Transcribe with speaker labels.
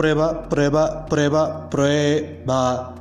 Speaker 1: prueba, prueba, prueba, prueba.